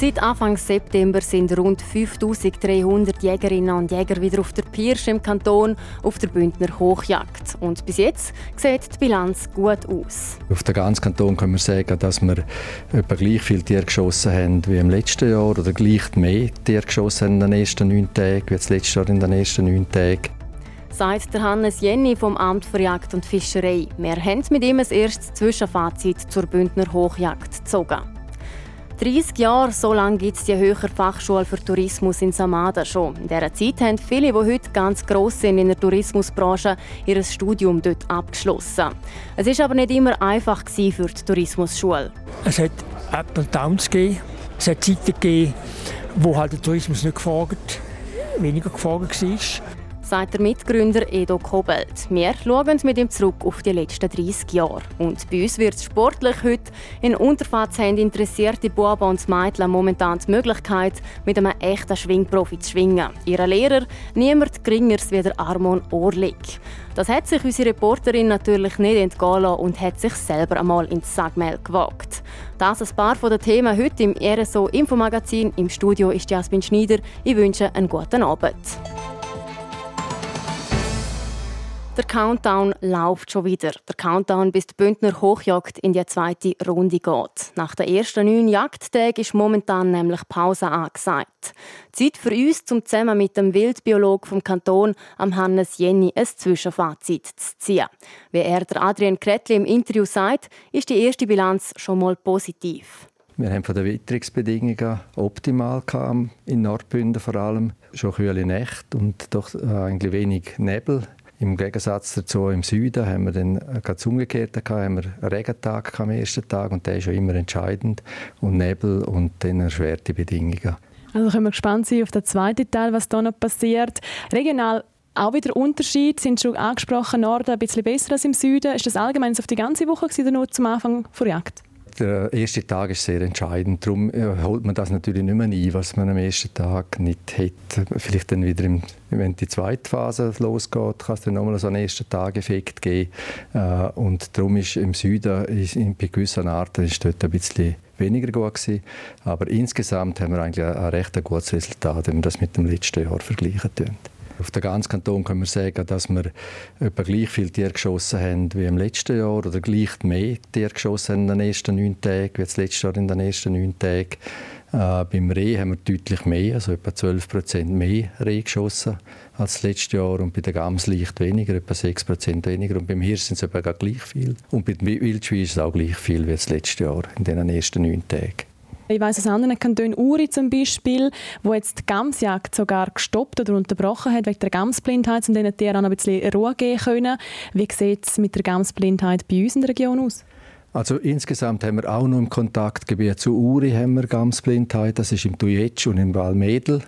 Seit Anfang September sind rund 5300 Jägerinnen und Jäger wieder auf der Pirsch im Kanton auf der Bündner Hochjagd. Und bis jetzt sieht die Bilanz gut aus. Auf den ganzen Kanton können wir sagen, dass wir etwa gleich viele Tiere geschossen haben wie im letzten Jahr oder gleich mehr Tiere geschossen haben in den ersten neun Tagen wie das letzte Jahr in den ersten neun Tagen sagt der Hannes Jenny vom Amt für Jagd und Fischerei. Wir haben mit ihm ein erstes Zwischenfazit zur Bündner Hochjagd gezogen. 30 Jahre, so lange gibt es die Höhere Fachschule für Tourismus in Samada schon. In dieser Zeit haben viele, die heute ganz gross sind in der Tourismusbranche, ihr Studium dort abgeschlossen. Es war aber nicht immer einfach für die Tourismusschule. Es hat Up und Downs gegeben. Es hat Zeiten gegeben, wo halt der Tourismus nicht gefragt, weniger gefragt war sagt der Mitgründer Edo Kobelt. Wir schauen mit ihm zurück auf die letzten 30 Jahre. Und bei uns wird es sportlich heute. In Unterfahrt haben interessierte Buben und Mädchen momentan die Möglichkeit, mit einem echten Schwingprofi zu schwingen. Ihre Lehrer niemand geringers wie der Armon Orlik. Das hat sich unsere Reporterin natürlich nicht entgehen lassen und hat sich selber einmal ins Sagmehl gewagt. Das ein paar den Themen heute im RSO Infomagazin. Im Studio ist Jasmin Schneider. Ich wünsche einen guten Abend. Der Countdown läuft schon wieder. Der Countdown, bis die Bündner Hochjagd in die zweite Runde geht. Nach den ersten neun Jagdtagen ist momentan nämlich Pause angesagt. Zeit für uns, um zusammen mit dem Wildbiolog vom Kanton, am Hannes Jenny, ein Zwischenfazit zu ziehen. Wie er der Adrian Kretli im Interview sagt, ist die erste Bilanz schon mal positiv. Wir haben von den Witterungsbedingungen optimal in Nordbünden vor allem schon kühle Nächte und doch äh, eigentlich wenig Nebel im Gegensatz dazu im Süden haben wir dann ganz umgekehrt gehabt, haben wir einen Regentag am ersten Tag und der ist ja immer entscheidend und Nebel und dann erschwerte Bedingungen. Also können wir gespannt sein auf den zweiten Teil, was da noch passiert. Regional auch wieder Unterschied, sind schon angesprochen, Norden ein bisschen besser als im Süden. Ist das allgemein auf die ganze Woche oder nur zum Anfang der Jagd? Der erste Tag ist sehr entscheidend. Darum äh, holt man das natürlich nicht mehr ein, was man am ersten Tag nicht hat. Vielleicht dann wieder, im, wenn die zweite Phase losgeht, kann es dann nochmal so einen ersten Tag-Effekt geben. Äh, und darum ist im Süden ist, bei gewissen Arten ist dort ein bisschen weniger gut gewesen. Aber insgesamt haben wir eigentlich ein, recht gutes Resultat, wenn wir das mit dem letzten Jahr vergleichen. Tun. Auf den ganzen Kanton können wir sagen, dass wir etwa gleich viele Tiere geschossen haben wie im letzten Jahr oder gleich mehr Tiere geschossen haben in den ersten neun Tagen wie das letzte Jahr in den ersten neun Tagen. Äh, beim Reh haben wir deutlich mehr, also etwa 12 Prozent mehr Reh geschossen als das letzte Jahr und bei der Gams leicht weniger, etwa 6 Prozent weniger und beim Hirsch sind es etwa gleich viel und bei den Wildschweinen ist es auch gleich viel wie das letzte Jahr in den ersten neun Tagen. Ich weiß aus anderen Kantonen, Uri zum Beispiel, wo jetzt die Gamsjagd sogar gestoppt oder unterbrochen hat wegen der Gamsblindheit, um diesen Tieren ein bisschen Ruhe geben können. Wie sieht es mit der Gamsblindheit bei uns in der Region aus? Also insgesamt haben wir auch noch im Kontaktgebiet zu Uri haben wir Gamsblindheit, das ist im Tujetsch und im Valmedel.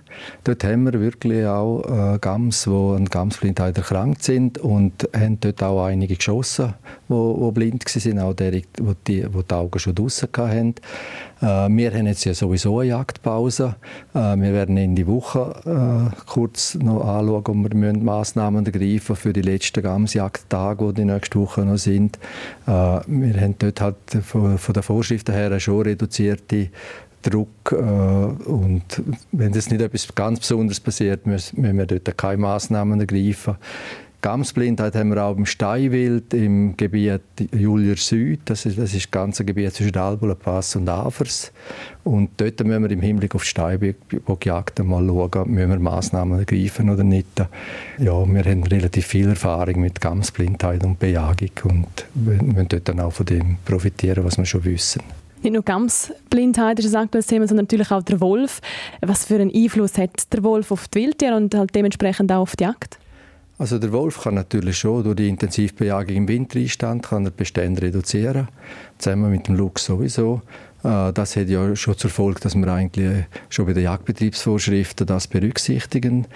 Dort haben wir wirklich auch äh, Gams, die an Gamsblindheit erkrankt sind und haben dort auch einige geschossen, die, blind waren, auch die, die die Augen schon draussen hatten. Äh, wir haben jetzt ja sowieso eine Jagdpause. Äh, wir werden in die Woche äh, kurz noch anschauen, ob wir Massnahmen ergreifen für die letzten Gamsjagdtage, die die nächste Woche noch sind. Wir haben dort halt von, der Vorschriften her schon reduzierte Druck. und wenn das nicht etwas ganz Besonderes passiert, müssen wir dort keine Massnahmen ergreifen. Gamsblindheit haben wir auch im Steinwild, im Gebiet Julier Süd. Das ist, das ist das ganze Gebiet zwischen Albuler Pass und Avers. Und dort müssen wir im Hinblick auf die Steinbockjagd mal schauen, müssen wir Massnahmen ergreifen oder nicht. Ja, wir haben relativ viel Erfahrung mit Gamsblindheit und Bejagung und wir müssen dort dann auch von dem profitieren, was wir schon wissen. Nicht nur Gamsblindheit ist ein aktuelles Thema, sondern natürlich auch der Wolf. Was für einen Einfluss hat der Wolf auf die Wildtiere und halt dementsprechend auch auf die Jagd? Also der Wolf kann natürlich schon durch die Intensivbejagung im Wintereinstand kann er Bestände reduzieren, zusammen mit dem Luchs sowieso. Äh, das hat ja schon zur Folge, dass wir eigentlich schon bei den Jagdbetriebsvorschriften das berücksichtigen.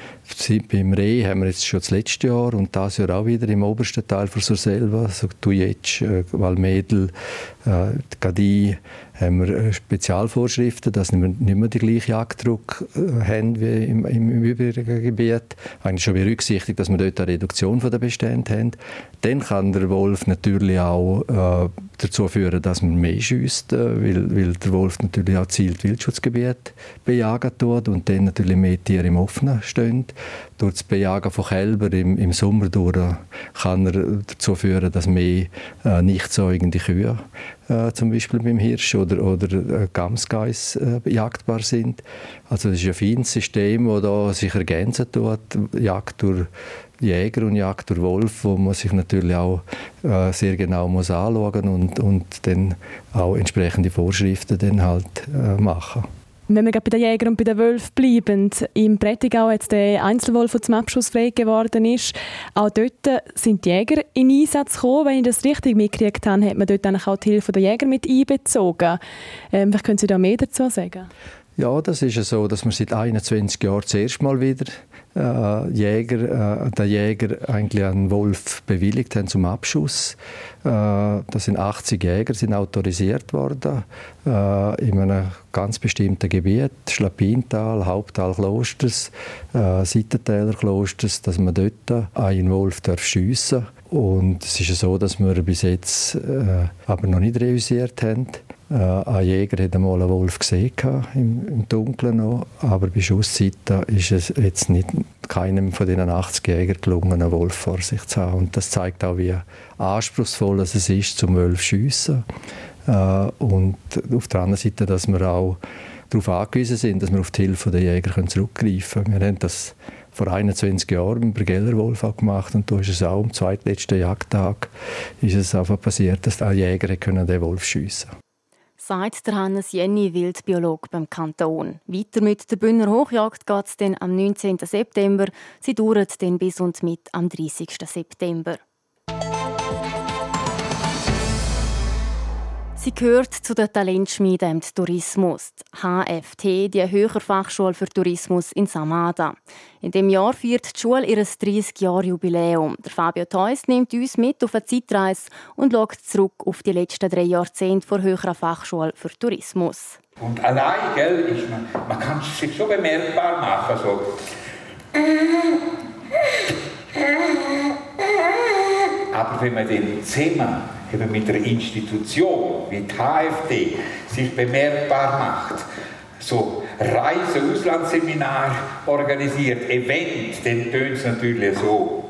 Beim Reh haben wir jetzt schon das letzte Jahr und das Jahr auch wieder im obersten Teil von Surselva, so Tujetsch, äh, Valmedel, äh, Gadi, haben wir äh, Spezialvorschriften, dass wir nicht mehr den gleichen Jagddruck äh, haben wie im, im, übrigen Gebiet. Eigentlich schon berücksichtigt, dass wir dort eine Reduktion der Bestände haben. Dann kann der Wolf natürlich auch äh, dazu führen, dass man mehr schießt, äh, weil, weil der Wolf natürlich auch zielt Wildschutzgebiet bejagen tut und dann natürlich mehr Tiere im Offenen stehen. Durch das Bejagen von Kälbern im, im Sommer durch kann er dazu führen, dass mehr äh, nicht säugende Kühe äh, zum Beispiel beim Hirsch oder, oder äh, Gamsgeiss äh, jagdbar sind. Also das ist ein feines System, das da sich ergänzen tut, Jagd durch Jäger und Jagd durch Wolf, wo man sich natürlich auch äh, sehr genau muss anschauen und, und dann auch entsprechende Vorschriften dann halt äh, machen. Wenn wir bei den Jägern und bei den Wölfen bleiben, im Prättigau jetzt der Einzelwolf, der zum Abschuss frei geworden ist, auch dort sind die Jäger in Einsatz gekommen. Wenn ich das richtig mitgekriegt habe, hat man dort auch die Hilfe der Jäger mit einbezogen. Ähm, vielleicht können Sie da mehr dazu sagen? Ja, das ist ja so, dass wir seit 21 Jahren zuerst mal wieder äh, Jäger, äh, der Jäger eigentlich einen Wolf bewilligt haben zum Abschuss. Äh, das sind 80 Jäger, sind autorisiert worden äh, in einem ganz bestimmten Gebiet, Schlappintal, Haupttal Klosters, äh, Seitentäler Klosters, dass man dort einen Wolf darf schiessen darf. Und es ist ja so, dass wir bis jetzt äh, aber noch nicht realisiert haben. Äh, ein Jäger hat einmal einen Wolf gesehen, im, im Dunkeln noch, aber bei Schusszeiten ist es jetzt nicht keinem von diesen 80 Jägern gelungen, einen Wolf vor sich zu haben. Und das zeigt auch, wie anspruchsvoll es ist, zum Wolf zu schiessen. Äh, und auf der anderen Seite, dass wir auch darauf angewiesen sind, dass wir auf die Hilfe der Jäger zurückgreifen können. Wir haben das vor 21 Jahren mit Bergellerwolf gemacht und da ist es auch am zweitletzten Jagdtag ist es einfach passiert, dass ein Jäger den Wolf schiessen konnte sagt der Hannes Jenny, Wildbiolog beim Kanton. Weiter mit der Bühner Hochjagd geht es am 19. September. Sie dauert dann bis und mit am 30. September. Sie gehört zu den Talentschmieden im Tourismus, die HFT, die Höherfachschule für Tourismus in Samada. In dem Jahr feiert die Schule ihr 30-Jahr-Jubiläum. Fabio Theus nimmt uns mit auf eine Zeitreise und schaut zurück auf die letzten drei Jahrzehnte der Höheren Fachschule für Tourismus. Und allein, gell, ist man, man kann es sich schon bemerkbar machen. So. Aber wenn man den zusammen eben mit einer Institution wie die HFD sich bemerkbar macht, so Reise, Auslandsseminar organisiert, Event, dann tönt es natürlich so.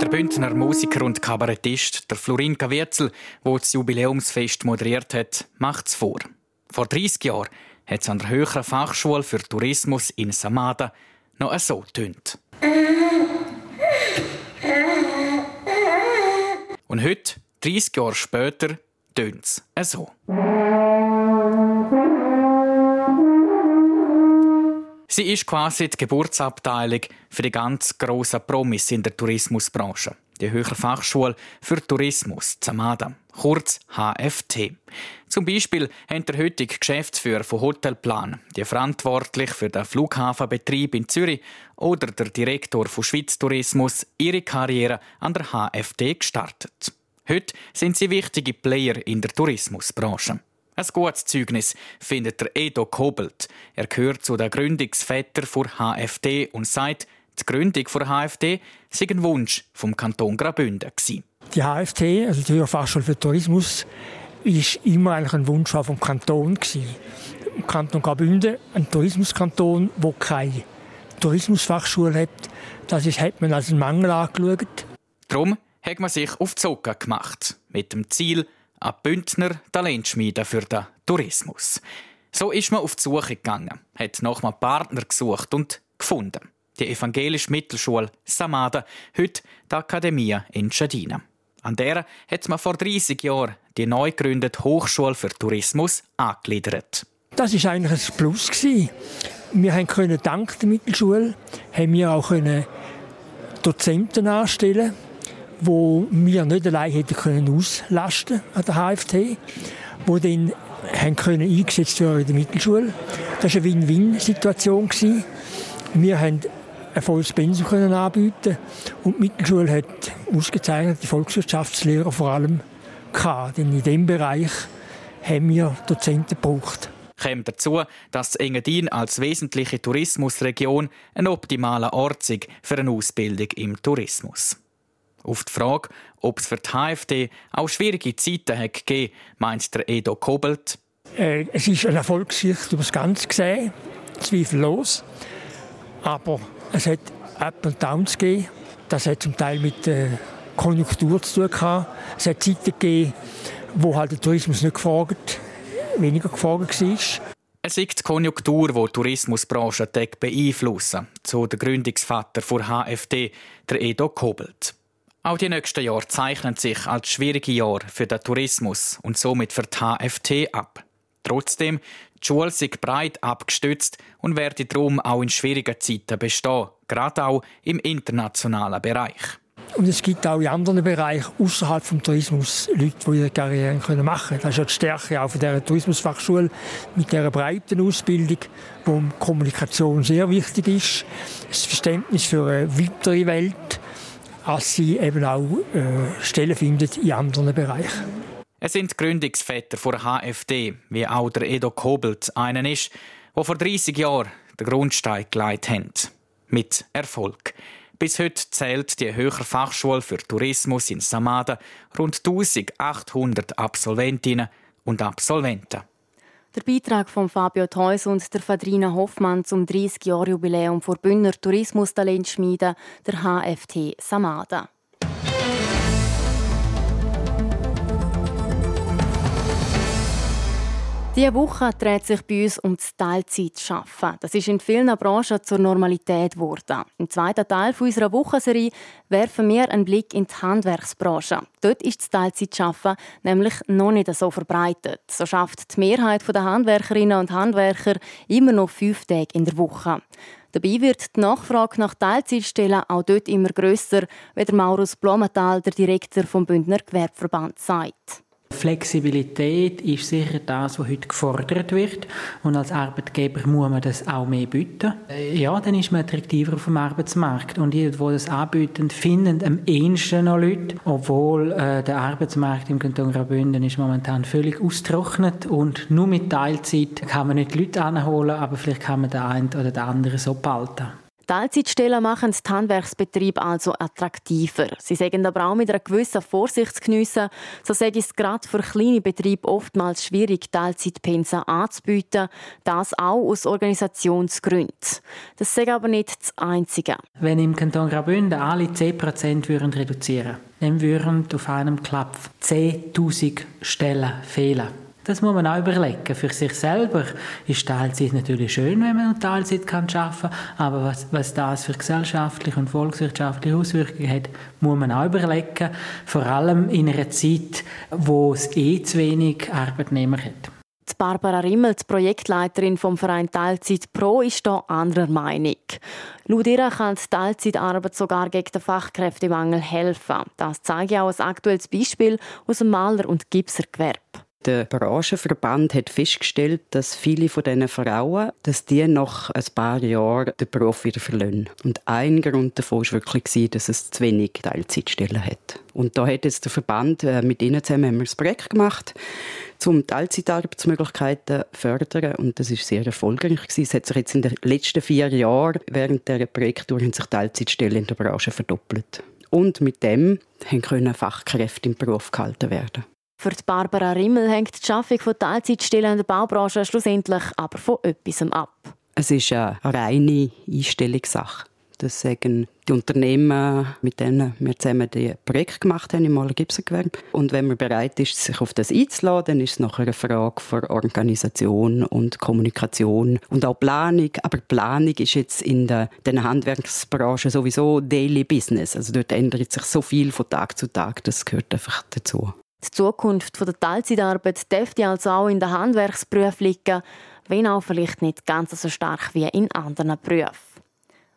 Der Bündner Musiker und Kabarettist, der Florin Kawetzel, der das Jubiläumsfest moderiert hat, macht es vor. Vor 30 Jahren hat es an der Höheren Fachschule für Tourismus in Samada noch so tönt. Und heute, 30 Jahre später, tönt es so. Sie ist quasi die Geburtsabteilung für die ganz grossen Promis in der Tourismusbranche. Die Höhere Fachschule für Tourismus, Zamada, kurz HFT. Zum Beispiel hat der heutige Geschäftsführer von Hotelplan, die verantwortlich für den Flughafenbetrieb in Zürich oder der Direktor von Schweiz Tourismus ihre Karriere an der HFT gestartet. Heute sind sie wichtige Player in der Tourismusbranche. Ein gutes Zeugnis findet der Edo Kobelt. Er gehört zu den Gründungsvätern der HFD und sagt, die Gründung der HFD sei ein Wunsch vom Kanton Graubünden. Die HFT, also die Hochfachschule für Tourismus, ist immer eigentlich ein Wunsch vom Kanton Im Kanton Graubünden, ein Tourismuskanton, wo keine Tourismusfachschule hat, das ist, hat man als einen Mangel angeschaut. Darum hat man sich auf Zucker gemacht, mit dem Ziel, ein Bündner Talentschmiede für den Tourismus. So ist man auf die Suche gegangen, hat einem Partner gesucht und gefunden. Die evangelische Mittelschule Samada, heute die Akademie in Schadina. An der hat man vor 30 Jahren die neu gegründete Hochschule für Tourismus angegliedert. Das ist eigentlich ein Plus Wir können dank der Mittelschule haben wir auch Dozenten anstellen wo wir nicht allein hätten können auslasten an der HFT, wo dann haben können eingesetzt werden in der Mittelschule. Das war eine Win-Win-Situation. Wir haben ein volles Pensum können anbieten und die Mittelschule hat ausgezeichnete Volkswirtschaftslehrer vor allem gehabt. Denn in diesem Bereich haben wir Dozenten gebraucht. Kommt dazu, dass Engadin als wesentliche Tourismusregion ein optimaler Ort ist für eine Ausbildung im Tourismus. Auf die Frage, ob es für die HFD auch schwierige Zeiten hat gegeben, meint der Edo Kobelt. Äh, es ist eine Erfolgsgeschichte über das Ganze gesehen, zweifellos. Aber es hat Up und Downs gegeben. Das hat zum Teil mit der Konjunktur zu tun gehabt. Es hat Zeiten gegeben, wo halt der Tourismus nicht gefragt, weniger gefragt war. Es ist die Konjunktur, die die Tourismusbranche beeinflussen, so der Gründungsvater der HFD, der Edo Kobelt. Auch die nächsten Jahre zeichnen sich als schwierige Jahre für den Tourismus und somit für die HFT ab. Trotzdem, die Schule ist breit abgestützt und werde darum auch in schwierigen Zeiten bestehen, gerade auch im internationalen Bereich. Und es gibt auch in anderen Bereichen außerhalb des Tourismus Leute, die ihre Karriere machen können. Das ist ja die Stärke auch von dieser Tourismusfachschule mit dieser breiten Ausbildung, wo Kommunikation sehr wichtig ist, das Verständnis für eine weitere Welt als sie eben auch äh, Stellen findet in anderen Bereichen. Es sind Gründungsväter der HFD, wie auch der Edo Kobelt einen ist, der vor 30 Jahren den Grundstein gelegt hat. Mit Erfolg. Bis heute zählt die Höhere Fachschule für Tourismus in Samada rund 1800 Absolventinnen und Absolventen. Der Beitrag von Fabio Theus und der Fadrina Hoffmann zum 30-Jahr-Jubiläum vor Bündner Tourismustalentschmiede der HFT Samada. Diese Woche dreht sich bei uns um das Teilzeitschaffen. Das ist in vielen Branchen zur Normalität geworden. Im zweiten Teil unserer Wochenserie werfen wir einen Blick in die Handwerksbranche. Dort ist das Teilzeitschaffen nämlich noch nicht so verbreitet. So schafft die Mehrheit der Handwerkerinnen und Handwerker immer noch fünf Tage in der Woche. Dabei wird die Nachfrage nach Teilzeitstellen auch dort immer grösser, wie der Maurus Blumenthal, der Direktor vom Bündner Gewerbeverband, sagt. Flexibilität ist sicher das, was heute gefordert wird. Und als Arbeitgeber muss man das auch mehr bieten. Äh, ja, dann ist man attraktiver auf dem Arbeitsmarkt. Und die, die das anbieten, finden am ehesten noch Leute. Obwohl äh, der Arbeitsmarkt im Kanton Graubünden ist momentan völlig austrocknet und nur mit Teilzeit kann man nicht Leute anholen, aber vielleicht kann man den einen oder den anderen so behalten. Teilzeitstellen machen den Handwerksbetrieb also attraktiver. Sie sagen aber auch mit einer gewissen Vorsicht zu geniessen. So sei es gerade für kleine Betriebe oftmals schwierig, Teilzeitpensen anzubieten. Das auch aus Organisationsgründen. Das sei aber nicht das Einzige. Wenn im Kanton Graubünden alle 10% würden reduzieren dann würden auf einem Klapp 10.000 Stellen fehlen. Das muss man auch überlegen. Für sich selber ist Teilzeit natürlich schön, wenn man Teilzeit kann arbeiten kann, aber was, was das für gesellschaftliche und volkswirtschaftliche Auswirkungen hat, muss man auch überlegen. Vor allem in einer Zeit, wo es eh zu wenig Arbeitnehmer hat. Barbara Rimmel, die Projektleiterin vom Verein Teilzeit Pro, ist hier anderer Meinung. Laut ihr kann die Teilzeitarbeit sogar gegen den Fachkräftemangel helfen. Das zeige auch ein aktuelles Beispiel aus dem Maler- und Gipsergewerbe. Der Branchenverband hat festgestellt, dass viele von diesen Frauen, dass die nach ein paar Jahren den Beruf wieder verlassen. Und ein Grund davon war wirklich, dass es zu wenig Teilzeitstellen hat. Und da hat jetzt der Verband äh, mit ihnen zusammen haben wir ein Projekt gemacht, um Teilzeitarbeitsmöglichkeiten zu fördern. Und das ist sehr erfolgreich. Es hat sich jetzt in den letzten vier Jahren während der Projekttour sich Teilzeitstellen in der Branche verdoppelt. Und mit dem können Fachkräfte im Beruf gehalten werden. Für die Barbara Rimmel hängt die Schaffung von Teilzeitstellen in der Baubranche schlussendlich aber von etwas ab. Es ist eine reine Einstellungssache. Das sagen die Unternehmen, mit denen wir zusammen die Projekt gemacht haben im Gipsengewerbe. Und wenn man bereit ist, sich auf das einzuladen, dann ist es nachher eine Frage für Organisation und Kommunikation und auch Planung. Aber Planung ist jetzt in der, der Handwerksbranche sowieso Daily Business. Also dort ändert sich so viel von Tag zu Tag, das gehört einfach dazu. Die Zukunft der Teilzeitarbeit dürfte also auch in den Handwerksberufen liegen, wenn auch vielleicht nicht ganz so stark wie in anderen Berufen.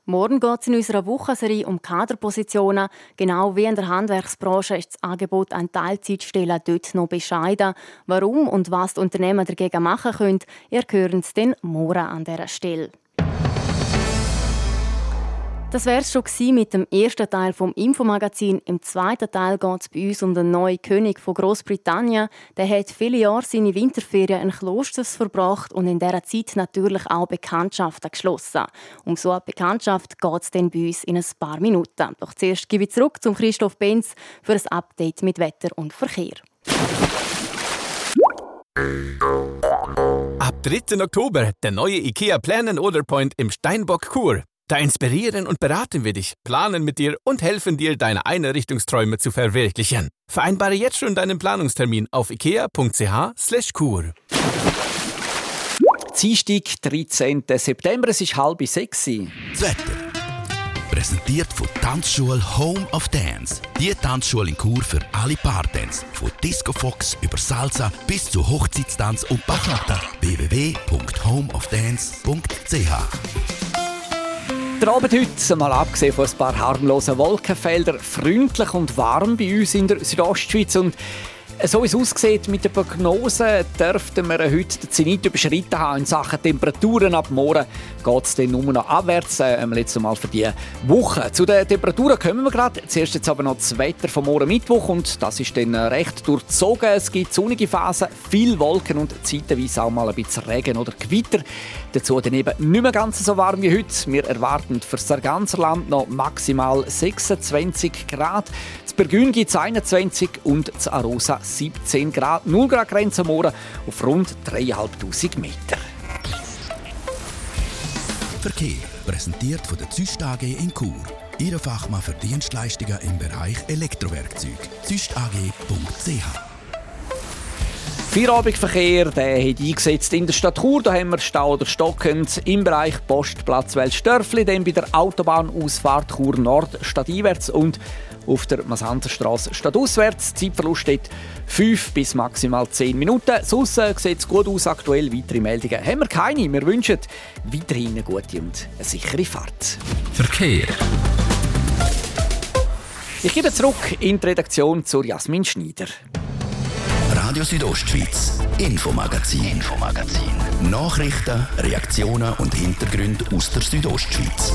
Morgen geht es in unserer Wochenserie um Kaderpositionen. Genau wie in der Handwerksbranche ist das Angebot an Teilzeitstellen dort noch bescheiden. Warum und was die Unternehmen dagegen machen können, ihr hört es dann morgen an dieser Stelle. Das wäre es schon mit dem ersten Teil vom Infomagazin. Im zweiten Teil geht es bei uns um den neuen König von Großbritannien. Der hat viele Jahre seine Winterferien in Klosters verbracht und in dieser Zeit natürlich auch Bekanntschaften geschlossen. Um so eine Bekanntschaft geht es dann bei uns in ein paar Minuten. Doch zuerst gebe ich zurück zum Christoph Benz für ein Update mit Wetter und Verkehr. Ab 3. Oktober der neue IKEA Plan Order Point im Steinbock Kur. Da inspirieren und beraten wir dich, planen mit dir und helfen dir, deine Einrichtungsträume zu verwirklichen. Vereinbare jetzt schon deinen Planungstermin auf ikea.ch/kur. Dienstag, 13. September, es ist halb sechs. Das Wetter. Präsentiert von Tanzschule Home of Dance. Die Tanzschule in Kur für alle Partens. Von Disco Fox über Salsa bis zu Hochzeitstanz und Bachata. www.homeofdance.ch der Abend heute, mal abgesehen von ein paar harmlosen Wolkenfeldern, freundlich und warm bei uns in der Südostschweiz. Und so wie es aussieht mit der Prognose, dürften wir heute den Zenit überschritten haben in Sachen Temperaturen. Ab morgen geht es dann nur noch abwärts, äh, letztes Mal für die Woche. Zu den Temperaturen kommen wir gerade. Zuerst jetzt aber noch das Wetter vom morgen Mittwoch und das ist dann recht durchzogen. Es gibt sonnige Phasen, viel Wolken und zeitweise auch mal ein bisschen Regen oder Gewitter. Dazu dann eben nicht mehr ganz so warm wie heute. Wir erwarten für das ganze Land noch maximal 26 Grad. Das Burgund gibt es 21 und das Arosa 17 Grad. 0 Grad Grenze morgen auf rund 3'500 Meter. Verkehr präsentiert von der Züst AG in Chur. Ihre Fachmann für Dienstleistungen im Bereich Elektrowerkzeug. züstag.ch Feierabendverkehr der hat eingesetzt in der Stadt Chur. Da haben wir Stau oder stockend im Bereich Postplatz Welsdörfli, dann bei der Autobahnausfahrt Chur Nord stadteinwärts und auf der Masanzerstraße stadtauswärts. Zeitverlust steht 5 bis maximal 10 Minuten. Sonst äh, sieht es gut aus aktuell. Weitere Meldungen haben wir keine. Wir wünschen weiterhin eine gute und eine sichere Fahrt. Verkehr. Ich gebe zurück in die Redaktion zu Jasmin Schneider. Radio Südostschweiz, Infomagazin, Infomagazin. Nachrichten, Reaktionen und Hintergründe aus der Südostschweiz.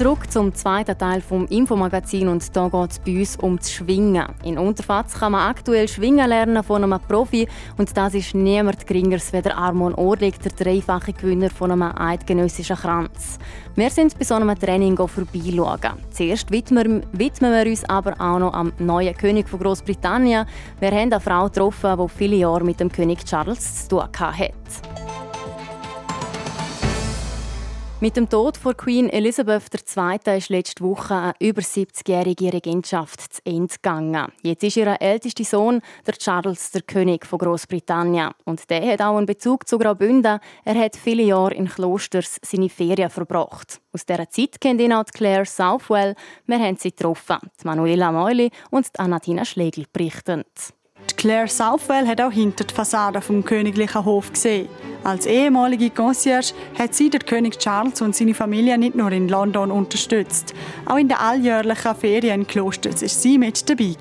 Zurück zum zweiten Teil vom Infomagazin und da geht es bei uns um das Schwingen. In Unterfatz kann man aktuell Schwingen lernen von einem Profi und das ist niemand geringeres als Armon Orlik, der dreifache Gewinner von einem eidgenössischen Kranz. Wir sind bei so einem Training vorbeischauen. Zuerst widmen, widmen wir uns aber auch noch am neuen König von Großbritannien. Wir haben eine Frau getroffen, die viele Jahre mit dem König Charles zu tun hatte. Mit dem Tod von Queen Elizabeth II. ist letzte Woche eine über 70-jährige Regentschaft zu Ende gegangen. Jetzt ist ihr ältester Sohn, der Charles, der König von Großbritannien. Und der hat auch einen Bezug zu Graubünden. Er hat viele Jahre in Klosters seine Ferien verbracht. Aus dieser Zeit kennt ihn auch Claire Southwell. Wir haben sie getroffen. Die Manuela Meuli und die Anatina Schlegel berichten. Claire Southwell hat auch hinter die Fassade vom königlichen Hof gesehen. Als ehemalige Concierge hat sie der König Charles und seine Familie nicht nur in London unterstützt. Auch in den alljährlichen Ferien in Klosters war sie mit dabei.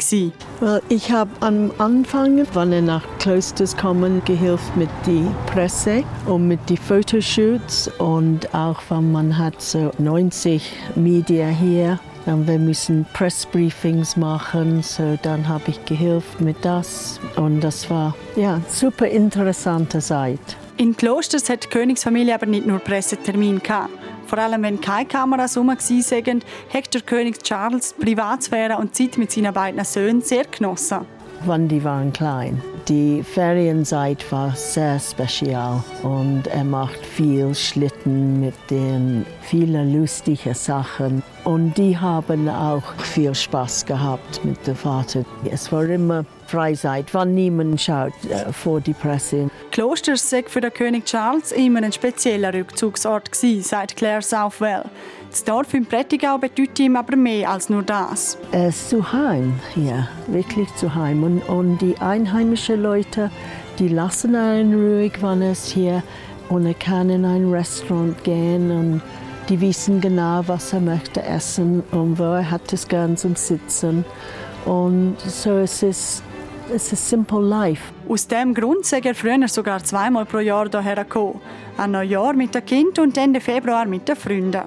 Well, ich habe am Anfang, wenn er nach Klosters kommen, geholfen mit der Presse und mit den Fotoshoots und auch wenn man hat so 90 Media hier wir müssen Pressbriefings machen, so dann habe ich geholfen mit das und das war ja super interessante Zeit. In Klosters hat die Königsfamilie aber nicht nur Pressetermin gehabt. Vor allem wenn keine Kameras herum waren, hat der König Charles Privatsphäre und Zeit mit seinen beiden Söhnen sehr genossen wann die waren klein. Die Ferienzeit war sehr spezial und er macht viel Schlitten mit den vielen lustigen Sachen. Und die haben auch viel Spaß gehabt mit dem Vater. Es war immer frei seid, wann niemand schaut äh, vor die Presse. Klosters sei für den König Charles immer ein spezieller Rückzugsort gewesen, sagt Claire Southwell. Das Dorf im Prättigau bedeutet ihm aber mehr als nur das. Es ist zu heim hier, wirklich zu heim. Und, und die einheimischen Leute, die lassen einen ruhig, wenn es hier und er kann in ein Restaurant gehen und die wissen genau, was er möchte essen und wo er hat das gern zum Sitzen. Und so es ist es ist simple life. Aus dem Grund sei er früher sogar zweimal pro Jahr hierher gekommen. Ein Neujahr mit dem Kind und Ende Februar mit den Freunden.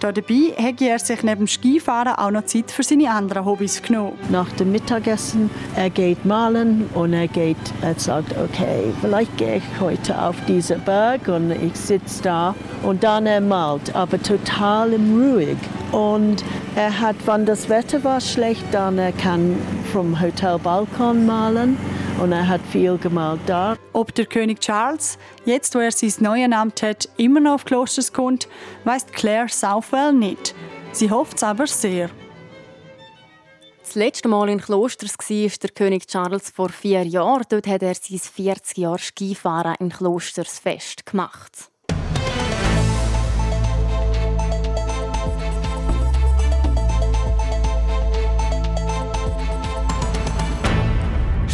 Dabei hätte er sich neben dem Skifahren auch noch Zeit für seine anderen Hobbys genommen. Nach dem Mittagessen, er geht malen und er geht, er sagt, okay, vielleicht gehe ich heute auf diesen Berg und ich sitze da und dann er malt, aber total ruhig. Und er hat, wenn das Wetter war schlecht, dann er kann vom Hotelbalkon malen und er hat viel gemalt da. Ob der König Charles, jetzt wo er sein neues Amt hat, immer noch auf Klosters kommt, weiß Claire Southwell nicht. Sie hofft es aber sehr. Das letzte Mal in Klosters war der König Charles vor vier Jahren. Dort hat er sein 40 Jahre Skifahren in Klosters fest gemacht.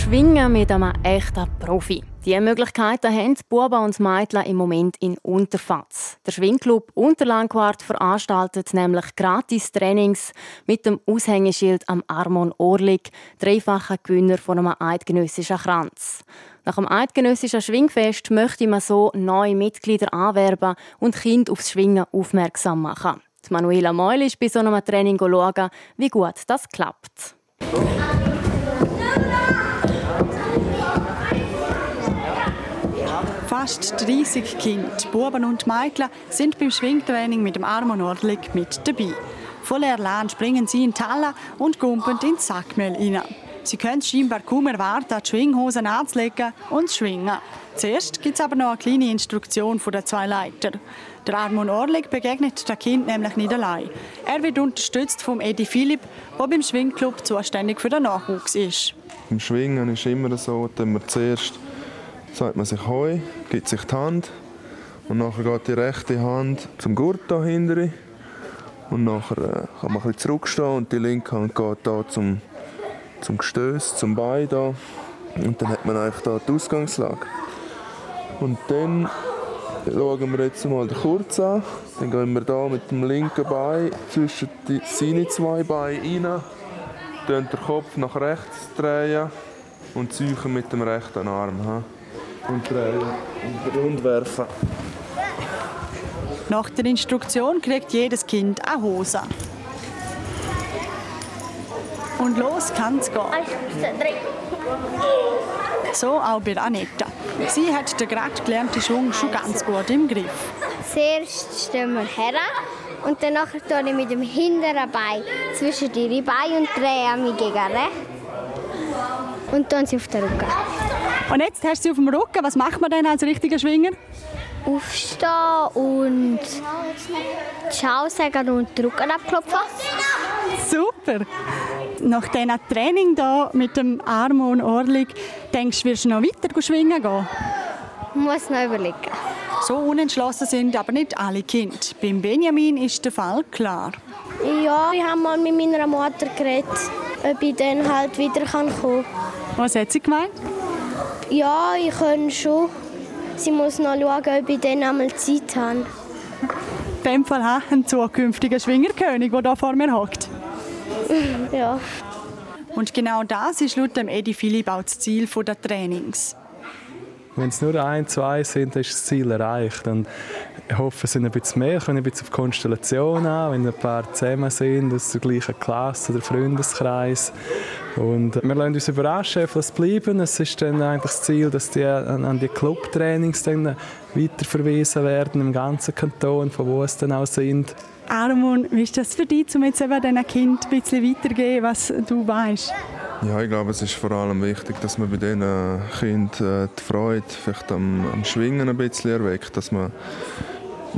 Schwingen mit einem echten Profi. Diese Möglichkeiten haben die Buben und Mädchen im Moment in Unterfatz. Der Schwingclub Unterlandquart veranstaltet nämlich gratis Trainings mit dem Aushängeschild am Armon Orlik, dreifacher Gewinner von einem eidgenössischen Kranz. Nach dem eidgenössischen Schwingfest möchte man so neue Mitglieder anwerben und Kinder aufs Schwingen aufmerksam machen. Die Manuela Meul ist bei so einem Training schauen, wie gut das klappt. Fast 30 Kinder, Buben und Mädchen, sind beim Schwingtraining mit dem Armo Nordlig mit dabei. Voll erlernt springen sie in die Halle und gumpen ins Sackmehl rein. Sie können scheinbar kaum erwarten, die Schwinghosen anzulegen und zu schwingen. Zuerst gibt es aber noch eine kleine Instruktion von den zwei Leitern. Der Armon Orlik begegnet dem Kind nämlich nicht allein. Er wird unterstützt vom Edi Philipp, der beim Schwingclub zuständig für den Nachwuchs ist. Im Schwingen ist es immer so, dass man zuerst sagt man sich Heu, gibt sich die Hand und nachher geht die rechte Hand zum Gurt da und nachher äh, kann man ein zurückstehen und die linke Hand geht da zum, zum Gestöss, zum Bein da und dann hat man eigentlich da die Ausgangslage. Und dann schauen wir jetzt mal den Kurz an. Dann gehen wir da mit dem linken Bein zwischen die, seine zwei Beine rein, drehen den Kopf nach rechts drehen und züchen mit dem rechten Arm und drehen und rund werfen. Nach der Instruktion kriegt jedes Kind eine Hose. Und los kann es gehen. So auch bei Anetta. Sie hat den gerade gelernten Schwung schon ganz gut im Griff. Zuerst stehen wir her und danach tue ich mit dem hinteren Bein zwischen ihre Beine und drehe mich gegen rechts. Und dann sie auf den Rücken. Und jetzt hast du sie auf dem Rücken. Was macht man denn als richtiger Schwinger? Aufstehen und Ciao sagen und den Rücken abklopfen. Super! Nach diesem Training hier mit dem Arm Orlig, denkst du, wirst du noch weiter schwingen gehen? Ich muss noch überlegen. So unentschlossen sind aber nicht alle Kinder. Beim Benjamin ist der Fall klar. Ja, ich habe mal mit meiner Mutter geredet, ob ich dann halt wieder kommen kann. Was hat sie gemeint? Ja, ich kann schon. Sie muss noch schauen, ob ich dann einmal Zeit habe. In dem Fall ein zukünftiger Schwingerkönig, der hier vor mir hockt. ja. Und genau das ist laut dem Edi Philipp auch das Ziel der Trainings. Wenn es nur ein, zwei sind, ist das Ziel erreicht. Und ich hoffe, es sind ein bisschen mehr. Ich ein bisschen auf Konstellation an, wenn ein paar zusammen sind, aus der gleichen Klasse oder Freundeskreis. Und wir lassen uns überraschen, es bleiben. Es ist dann eigentlich das Ziel, dass die an die Clubtrainings dann weiterverwiesen werden im ganzen Kanton, von wo es dann auch sind. Armon, wie ist das für dich, um jetzt eben diesen Kind ein bisschen weitergeben, was du weißt? Ja, ich glaube, es ist vor allem wichtig, dass man bei diesen Kindern die Freude vielleicht am, am Schwingen ein bisschen erweckt, dass man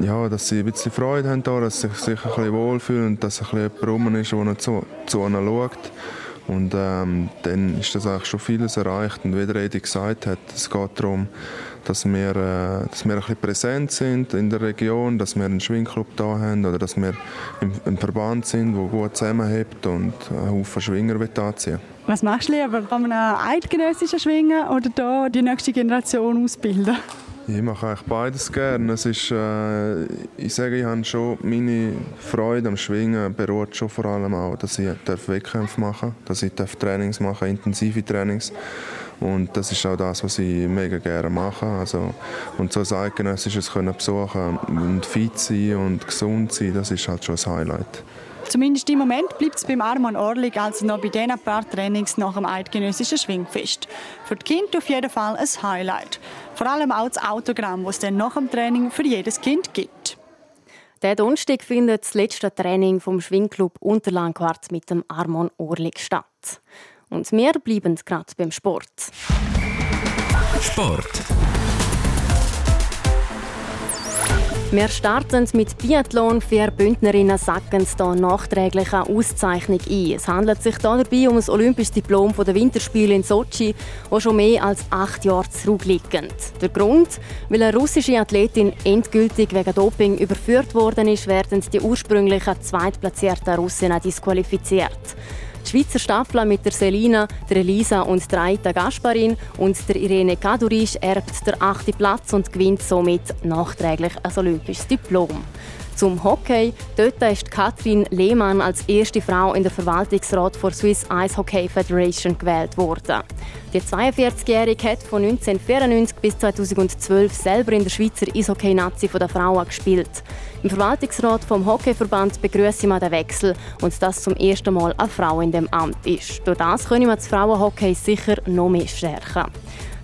ja, dass sie ein bisschen Freude haben, da, dass sie sich ein bisschen wohlfühlen und dass ein bisschen jemand rum ist, der zu, zu ihnen schaut Und ähm, dann ist das eigentlich schon vieles erreicht. Und wie der Edi gesagt hat, es geht darum, dass wir, äh, dass wir ein bisschen präsent sind in der Region, dass wir einen Schwingclub da haben oder dass wir im, im Verband sind, der gut zusammenhält und einen Haufen Schwinger anziehen Was machst du lieber? Kann man eidgenössischen Schwingen oder da die nächste Generation ausbilden? Ich mache eigentlich beides gerne. Es ist, äh, ich sage, ich habe schon meine Freude am Schwingen beruht schon vor allem auch, dass ich Wettkämpfe machen darf, dass ich Trainings machen intensive Trainings. Und das ist auch das, was ich mega gerne mache. Also, und so ein eidgenössisches können besuchen und fit sein und gesund sein, das ist halt schon ein Highlight. Zumindest im Moment bleibt es beim Armon Orlig also noch bei diesen paar Trainings nach dem eidgenössischen Schwingfest. Für die Kinder auf jeden Fall ein Highlight. Vor allem auch das Autogramm, das es dann nach dem Training für jedes Kind gibt. Der Donnerstag findet das letzte Training vom Schwingclub Unterlandquart mit dem Armon Orlig statt. Und wir bleiben gerade beim Sport. Sport. Wir starten mit Biathlon. Vier Bündnerinnen sacken hier nachträglich eine Auszeichnung ein. Es handelt sich dabei um das olympische Diplom der Winterspiele in Sochi, das schon mehr als acht Jahre zurückliegt. Der Grund? Weil eine russische Athletin endgültig wegen Doping überführt worden ist, werden die ursprünglichen zweitplatzierten Russinnen disqualifiziert. Die Schweizer Staffel mit der Selina, der Elisa und der Aita Gasparin und der Irene Kadurisch erbt der achte Platz und gewinnt somit nachträglich ein olympisches Diplom. Zum Hockey. Dort ist Katrin Lehmann als erste Frau in der Verwaltungsrat der Swiss Ice Hockey Federation gewählt worden. Die 42-Jährige hat von 1994 bis 2012 selber in der Schweizer Eishockey-Nazi der Frauen gespielt. Im Verwaltungsrat vom Hockeyverband begrüße ich den Wechsel und dass zum ersten Mal eine Frau in dem Amt ist. Durch das können wir das Frauenhockey sicher noch mehr stärken.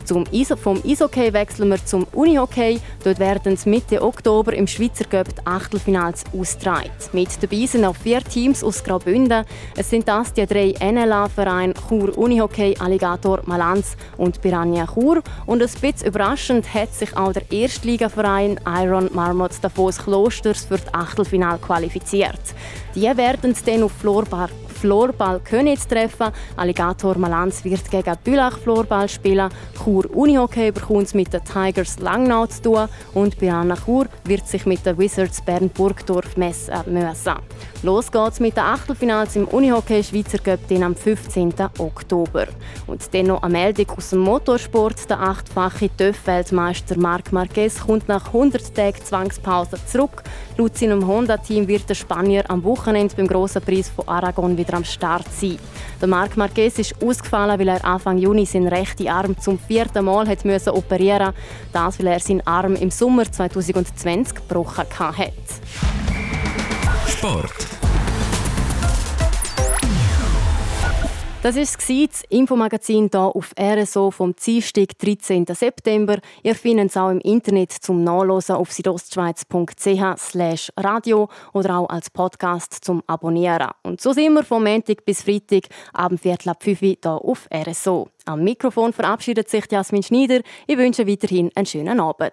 Zum Iso vom Eishockey wechseln wir zum Unihockey. Dort werden Mitte Oktober im Schweizer Cup die Achtelfinals ausgetragen. Mit dabei sind auch vier Teams aus Graubünden. Es sind das die drei NLA-Vereine Chur Unihockey, Alligator Malanz und Piranha Chur. Und ein bisschen überraschend hat sich auch der Erstligaverein Iron Marmot Davos Klosters für das Achtelfinal qualifiziert. Die werden dann auf Floorball Floorball Königs treffen. Alligator Malanz wird gegen Bülach Floorball spielen. Chur Unihockey bekommt mit den Tigers Langnau zu tun. Und Piranha Chur wird sich mit den Wizards Bern Burgdorf messen müssen. Los geht's mit den Achtelfinals im Unihockey Schweizer Cup am 15. Oktober. Und dann noch eine Meldung aus dem Motorsport. Der achtfache TÜV-Weltmeister Marc Marquez kommt nach 100 Tagen Zwangspause zurück. Laut seinem Honda-Team wird der Spanier am Wochenende beim Grossen Preis von Aragon wieder am Start sein. Der Marc Marquez ist ausgefallen, weil er Anfang Juni seinen rechten Arm zum vierten Mal hat operieren musste. Das, weil er seinen Arm im Sommer 2020 gebrochen hat. Sport. Das war das Infomagazin hier auf RSO vom Dienstag, 13. September. Ihr findet es auch im Internet zum Nachlesen auf südostschweiz.ch radio oder auch als Podcast zum Abonnieren. Und so sind wir vom Montag bis Freitag abend Viertel ab 5 Uhr hier auf RSO. Am Mikrofon verabschiedet sich Jasmin Schneider. Ich wünsche weiterhin einen schönen Abend.